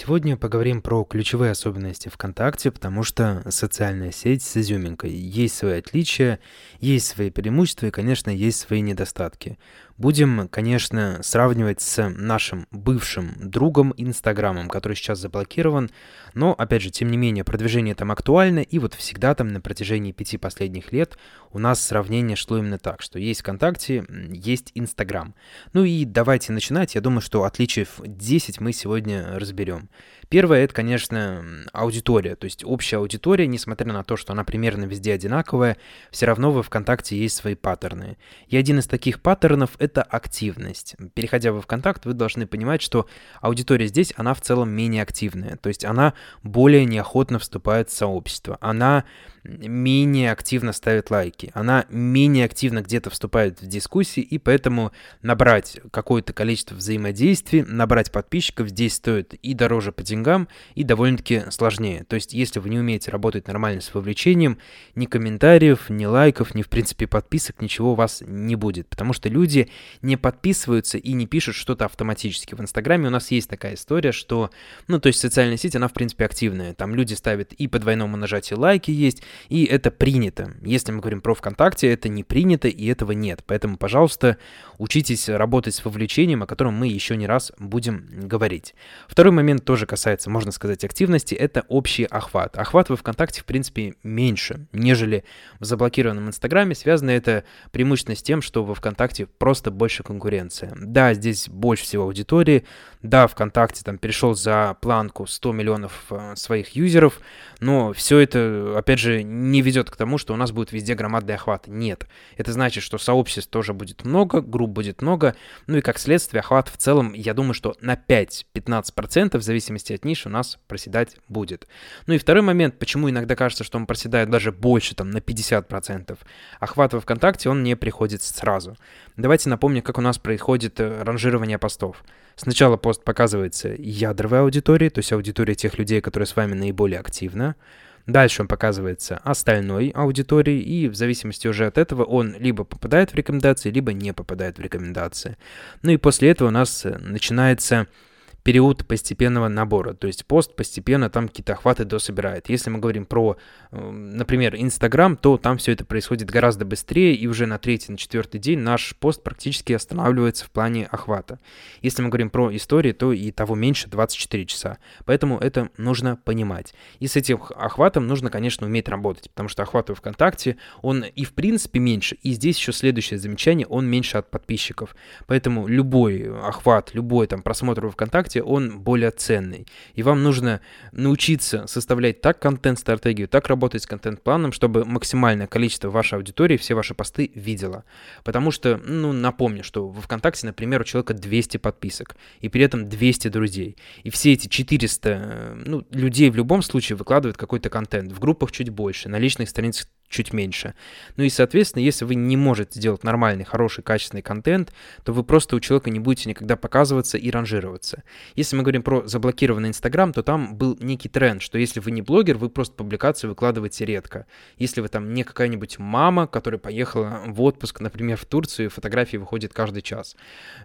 Сегодня поговорим про ключевые особенности ВКонтакте, потому что социальная сеть с изюминкой. Есть свои отличия, есть свои преимущества и, конечно, есть свои недостатки. Будем, конечно, сравнивать с нашим бывшим другом Инстаграмом, который сейчас заблокирован, но, опять же, тем не менее, продвижение там актуально, и вот всегда там на протяжении пяти последних лет у нас сравнение шло именно так, что есть ВКонтакте, есть Инстаграм. Ну и давайте начинать, я думаю, что отличий 10 мы сегодня разберем. Первое, это, конечно, аудитория, то есть общая аудитория, несмотря на то, что она примерно везде одинаковая, все равно во ВКонтакте есть свои паттерны. И один из таких паттернов — это активность. Переходя во ВКонтакт, вы должны понимать, что аудитория здесь, она в целом менее активная, то есть она более неохотно вступает в сообщество, она менее активно ставит лайки, она менее активно где-то вступает в дискуссии, и поэтому набрать какое-то количество взаимодействий, набрать подписчиков здесь стоит и дороже по деньгам, и довольно-таки сложнее. То есть, если вы не умеете работать нормально с вовлечением, ни комментариев, ни лайков, ни, в принципе, подписок, ничего у вас не будет, потому что люди не подписываются и не пишут что-то автоматически. В Инстаграме у нас есть такая история, что, ну, то есть социальная сеть, она, в принципе, активная. Там люди ставят и по двойному нажатию лайки есть, и это принято. Если мы говорим про ВКонтакте, это не принято, и этого нет. Поэтому, пожалуйста, учитесь работать с вовлечением, о котором мы еще не раз будем говорить. Второй момент тоже касается, можно сказать, активности, это общий охват. Охват во ВКонтакте, в принципе, меньше, нежели в заблокированном Инстаграме. Связано это преимущественно с тем, что во ВКонтакте просто больше конкуренция. Да, здесь больше всего аудитории, да, ВКонтакте там перешел за планку 100 миллионов э, своих юзеров, но все это, опять же, не ведет к тому, что у нас будет везде громадный охват. Нет. Это значит, что сообществ тоже будет много, групп будет много, ну и как следствие охват в целом, я думаю, что на 5-15% в зависимости от ниши у нас проседать будет. Ну и второй момент, почему иногда кажется, что он проседает даже больше, там, на 50%. Охват во ВКонтакте, он не приходит сразу. Давайте напомню, как у нас происходит э, ранжирование постов. Сначала пост показывается ядровой аудитории, то есть аудитория тех людей, которые с вами наиболее активны. Дальше он показывается остальной аудитории, и в зависимости уже от этого он либо попадает в рекомендации, либо не попадает в рекомендации. Ну и после этого у нас э, начинается период постепенного набора. То есть пост постепенно там какие-то охваты дособирает. Если мы говорим про, эм, например, Инстаграм, то там все это происходит гораздо быстрее, и уже на третий, на четвертый день наш пост практически останавливается в плане охвата. Если мы говорим про истории, то и того меньше 24 часа. Поэтому это нужно понимать. И с этим охватом нужно, конечно, уметь работать, потому что охват в ВКонтакте, он и в принципе меньше. И здесь еще следующее замечание, он меньше от подписчиков. Поэтому любой охват, любой там просмотр в ВКонтакте формате он более ценный. И вам нужно научиться составлять так контент-стратегию, так работать с контент-планом, чтобы максимальное количество вашей аудитории все ваши посты видела. Потому что, ну, напомню, что в ВКонтакте, например, у человека 200 подписок, и при этом 200 друзей. И все эти 400 э, ну, людей в любом случае выкладывают какой-то контент. В группах чуть больше, на личных страницах чуть меньше. Ну и, соответственно, если вы не можете сделать нормальный, хороший, качественный контент, то вы просто у человека не будете никогда показываться и ранжироваться. Если мы говорим про заблокированный Инстаграм, то там был некий тренд, что если вы не блогер, вы просто публикации выкладываете редко. Если вы там не какая-нибудь мама, которая поехала в отпуск, например, в Турцию, фотографии выходят каждый час.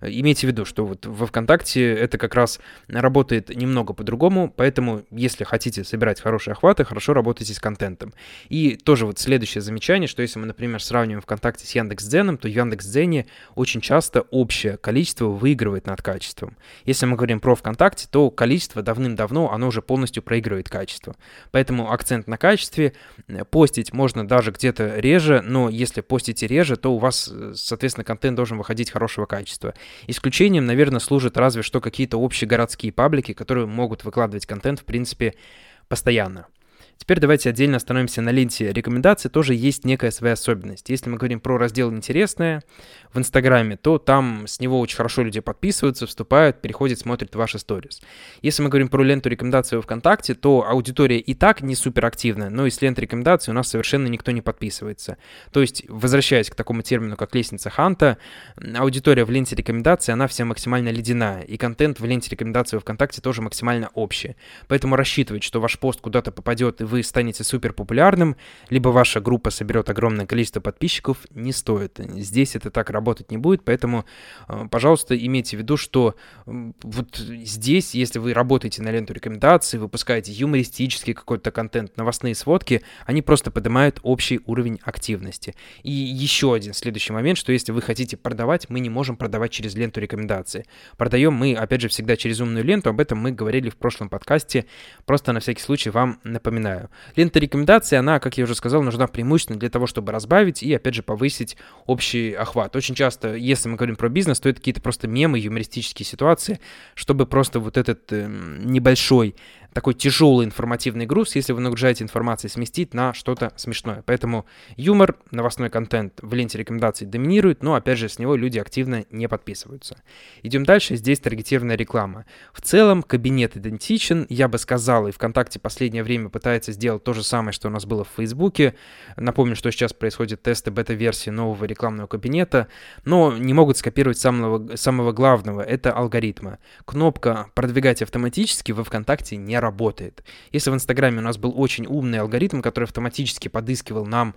Имейте в виду, что вот во ВКонтакте это как раз работает немного по-другому, поэтому если хотите собирать хорошие охваты, хорошо работайте с контентом. И тоже вот следующее замечание, что если мы, например, сравниваем ВКонтакте с Яндекс.Дзеном, то в Яндекс.Дзене очень часто общее количество выигрывает над качеством. Если мы говорим про ВКонтакте, то количество давным-давно, оно уже полностью проигрывает качество. Поэтому акцент на качестве. Постить можно даже где-то реже, но если постите реже, то у вас, соответственно, контент должен выходить хорошего качества. Исключением, наверное, служат разве что какие-то общие городские паблики, которые могут выкладывать контент, в принципе, постоянно. Теперь давайте отдельно остановимся на ленте рекомендаций. Тоже есть некая своя особенность. Если мы говорим про раздел «Интересное» в Инстаграме, то там с него очень хорошо люди подписываются, вступают, переходят, смотрят ваши сторис. Если мы говорим про ленту рекомендаций ВКонтакте, то аудитория и так не супер активная, но из ленты рекомендаций у нас совершенно никто не подписывается. То есть, возвращаясь к такому термину, как лестница Ханта, аудитория в ленте рекомендаций, она вся максимально ледяная, и контент в ленте рекомендаций ВКонтакте тоже максимально общий. Поэтому рассчитывать, что ваш пост куда-то попадет и вы станете супер популярным, либо ваша группа соберет огромное количество подписчиков, не стоит. Здесь это так работать не будет, поэтому, э, пожалуйста, имейте в виду, что вот здесь, если вы работаете на ленту рекомендаций, выпускаете юмористический какой-то контент, новостные сводки, они просто поднимают общий уровень активности. И еще один следующий момент, что если вы хотите продавать, мы не можем продавать через ленту рекомендаций. Продаем мы, опять же, всегда через умную ленту, об этом мы говорили в прошлом подкасте, просто на всякий случай вам напоминаю. Лента рекомендаций, она, как я уже сказал, нужна преимущественно для того, чтобы разбавить и, опять же, повысить общий охват. Очень часто, если мы говорим про бизнес, то это какие-то просто мемы, юмористические ситуации, чтобы просто вот этот э, небольшой такой тяжелый информативный груз, если вы нагружаете информацией, сместить на что-то смешное. Поэтому юмор, новостной контент в ленте рекомендаций доминирует, но опять же с него люди активно не подписываются. Идем дальше, здесь таргетированная реклама. В целом кабинет идентичен, я бы сказал, и ВКонтакте последнее время пытается сделать то же самое, что у нас было в Фейсбуке. Напомню, что сейчас происходят тесты бета-версии нового рекламного кабинета, но не могут скопировать самого, самого главного, это алгоритмы. Кнопка «Продвигать автоматически» во ВКонтакте не работает. Если в Инстаграме у нас был очень умный алгоритм, который автоматически подыскивал нам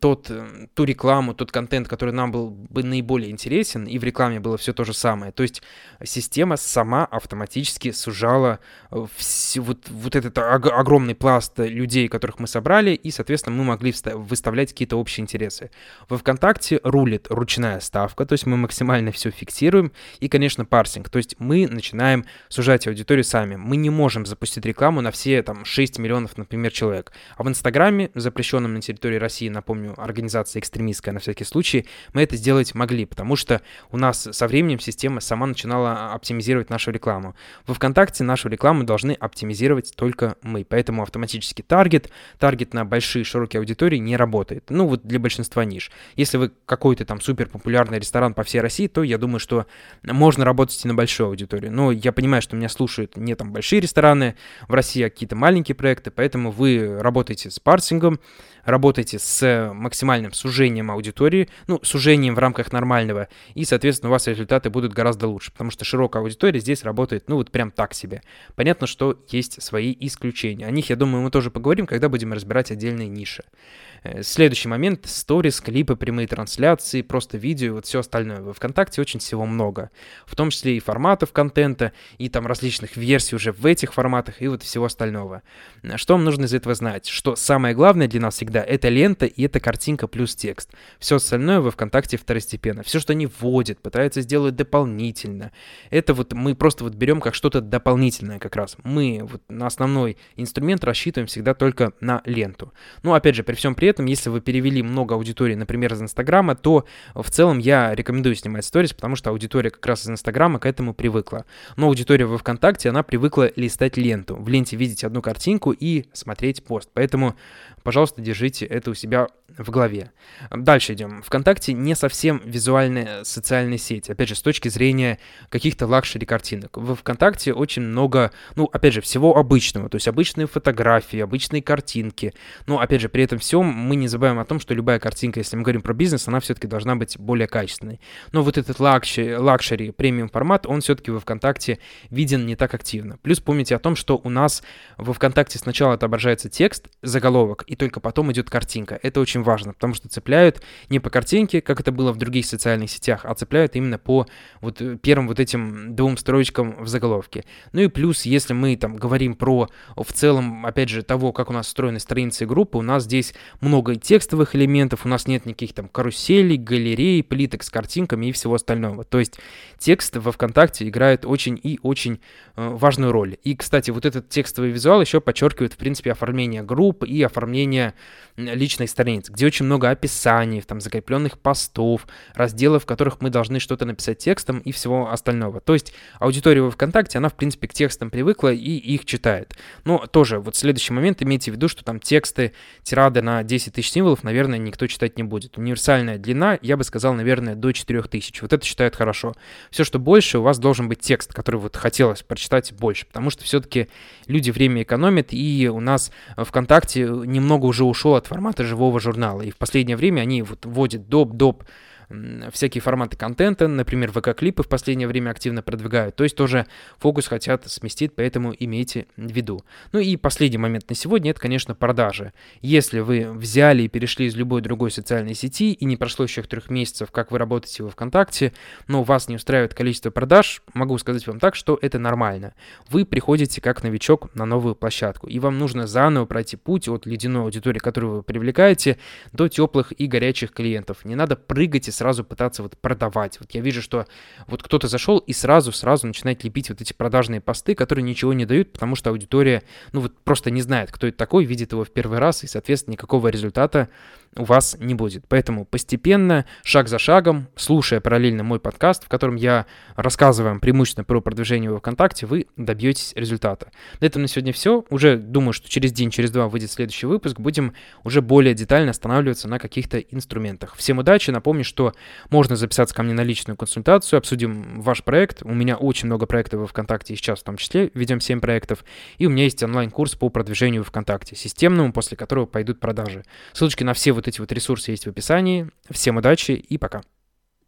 тот, э, ту рекламу, тот контент, который нам был бы наиболее интересен, и в рекламе было все то же самое. То есть система сама автоматически сужала э, все, вот, вот этот огромный пласт людей, которых мы собрали, и, соответственно, мы могли выставлять какие-то общие интересы. Во ВКонтакте рулит ручная ставка, то есть мы максимально все фиксируем, и, конечно, парсинг, то есть мы начинаем сужать аудиторию сами. Мы не можем запустить рекламу на все там 6 миллионов, например, человек. А в Инстаграме, запрещенном на территории России, напомню, организация экстремистская на всякий случай, мы это сделать могли, потому что у нас со временем система сама начинала оптимизировать нашу рекламу. Во ВКонтакте нашу рекламу должны оптимизировать только мы, поэтому автоматический таргет, таргет на большие широкие аудитории не работает. Ну вот для большинства ниш. Если вы какой-то там супер популярный ресторан по всей России, то я думаю, что можно работать и на большую аудиторию. Но я понимаю, что меня слушают не там большие рестораны, рестораны, в России какие-то маленькие проекты, поэтому вы работаете с парсингом, работаете с максимальным сужением аудитории, ну, сужением в рамках нормального, и, соответственно, у вас результаты будут гораздо лучше, потому что широкая аудитория здесь работает, ну, вот прям так себе. Понятно, что есть свои исключения. О них, я думаю, мы тоже поговорим, когда будем разбирать отдельные ниши. Э, следующий момент — сторис, клипы, прямые трансляции, просто видео, вот все остальное. Во ВКонтакте очень всего много. В том числе и форматов контента, и там различных версий уже в этих форматах, и вот всего остального. Что вам нужно из этого знать? Что самое главное для нас всегда — это лента и это картинка плюс текст. Все остальное во ВКонтакте второстепенно. Все, что они вводят, пытаются сделать дополнительно. Это вот мы просто вот берем как что-то дополнительное как раз. Мы вот на основной инструмент рассчитываем всегда только на ленту. Ну, опять же, при всем при этом, если вы перевели много аудитории, например, из Инстаграма, то в целом я рекомендую снимать сторис, потому что аудитория как раз из Инстаграма к этому привыкла. Но аудитория во ВКонтакте, она привыкла листать ленту. В ленте видеть одну картинку и смотреть пост. Поэтому Пожалуйста, держите это у себя в голове. Дальше идем. ВКонтакте не совсем визуальная социальная сеть, опять же, с точки зрения каких-то luxury картинок. В ВКонтакте очень много, ну, опять же, всего обычного, то есть обычные фотографии, обычные картинки. Но, опять же, при этом всем мы не забываем о том, что любая картинка, если мы говорим про бизнес, она все-таки должна быть более качественной. Но вот этот luxury, luxury премиум формат, он все-таки во ВКонтакте виден не так активно. Плюс помните о том, что у нас во ВКонтакте сначала отображается текст, заголовок, и только потом идет картинка. Это очень важно, потому что цепляют не по картинке, как это было в других социальных сетях, а цепляют именно по вот э, первым вот этим двум строчкам в заголовке. Ну и плюс, если мы там говорим про в целом, опять же, того, как у нас устроены страницы группы, у нас здесь много текстовых элементов, у нас нет никаких там каруселей, галерей, плиток с картинками и всего остального. То есть текст во ВКонтакте играет очень и очень э, важную роль. И, кстати, вот этот текстовый визуал еще подчеркивает, в принципе, оформление групп и оформление оформления личной страниц, где очень много описаний, там, закрепленных постов, разделов, в которых мы должны что-то написать текстом и всего остального. То есть аудитория во ВКонтакте, она, в принципе, к текстам привыкла и их читает. Но тоже, вот следующий момент, имейте в виду, что там тексты, тирады на 10 тысяч символов, наверное, никто читать не будет. Универсальная длина, я бы сказал, наверное, до 4 тысяч. Вот это считают хорошо. Все, что больше, у вас должен быть текст, который вот хотелось прочитать больше, потому что все-таки люди время экономят, и у нас ВКонтакте немного уже ушел от формата живого журнала. И в последнее время они вот вводят доп-доп всякие форматы контента, например, ВК-клипы в последнее время активно продвигают, то есть тоже фокус хотят сместить, поэтому имейте в виду. Ну и последний момент на сегодня, это, конечно, продажи. Если вы взяли и перешли из любой другой социальной сети, и не прошло еще трех месяцев, как вы работаете во ВКонтакте, но вас не устраивает количество продаж, могу сказать вам так, что это нормально. Вы приходите как новичок на новую площадку, и вам нужно заново пройти путь от ледяной аудитории, которую вы привлекаете, до теплых и горячих клиентов. Не надо прыгать и сразу пытаться вот продавать. Вот я вижу, что вот кто-то зашел и сразу-сразу начинает лепить вот эти продажные посты, которые ничего не дают, потому что аудитория, ну вот просто не знает, кто это такой, видит его в первый раз, и, соответственно, никакого результата у вас не будет. Поэтому постепенно, шаг за шагом, слушая параллельно мой подкаст, в котором я рассказываю вам преимущественно про продвижение во ВКонтакте, вы добьетесь результата. На этом на сегодня все. Уже думаю, что через день, через два выйдет следующий выпуск. Будем уже более детально останавливаться на каких-то инструментах. Всем удачи. Напомню, что можно записаться ко мне на личную консультацию, обсудим ваш проект. У меня очень много проектов во ВКонтакте, сейчас в том числе ведем 7 проектов. И у меня есть онлайн-курс по продвижению ВКонтакте, системному, после которого пойдут продажи. Ссылочки на все вот эти вот ресурсы есть в описании. Всем удачи и пока.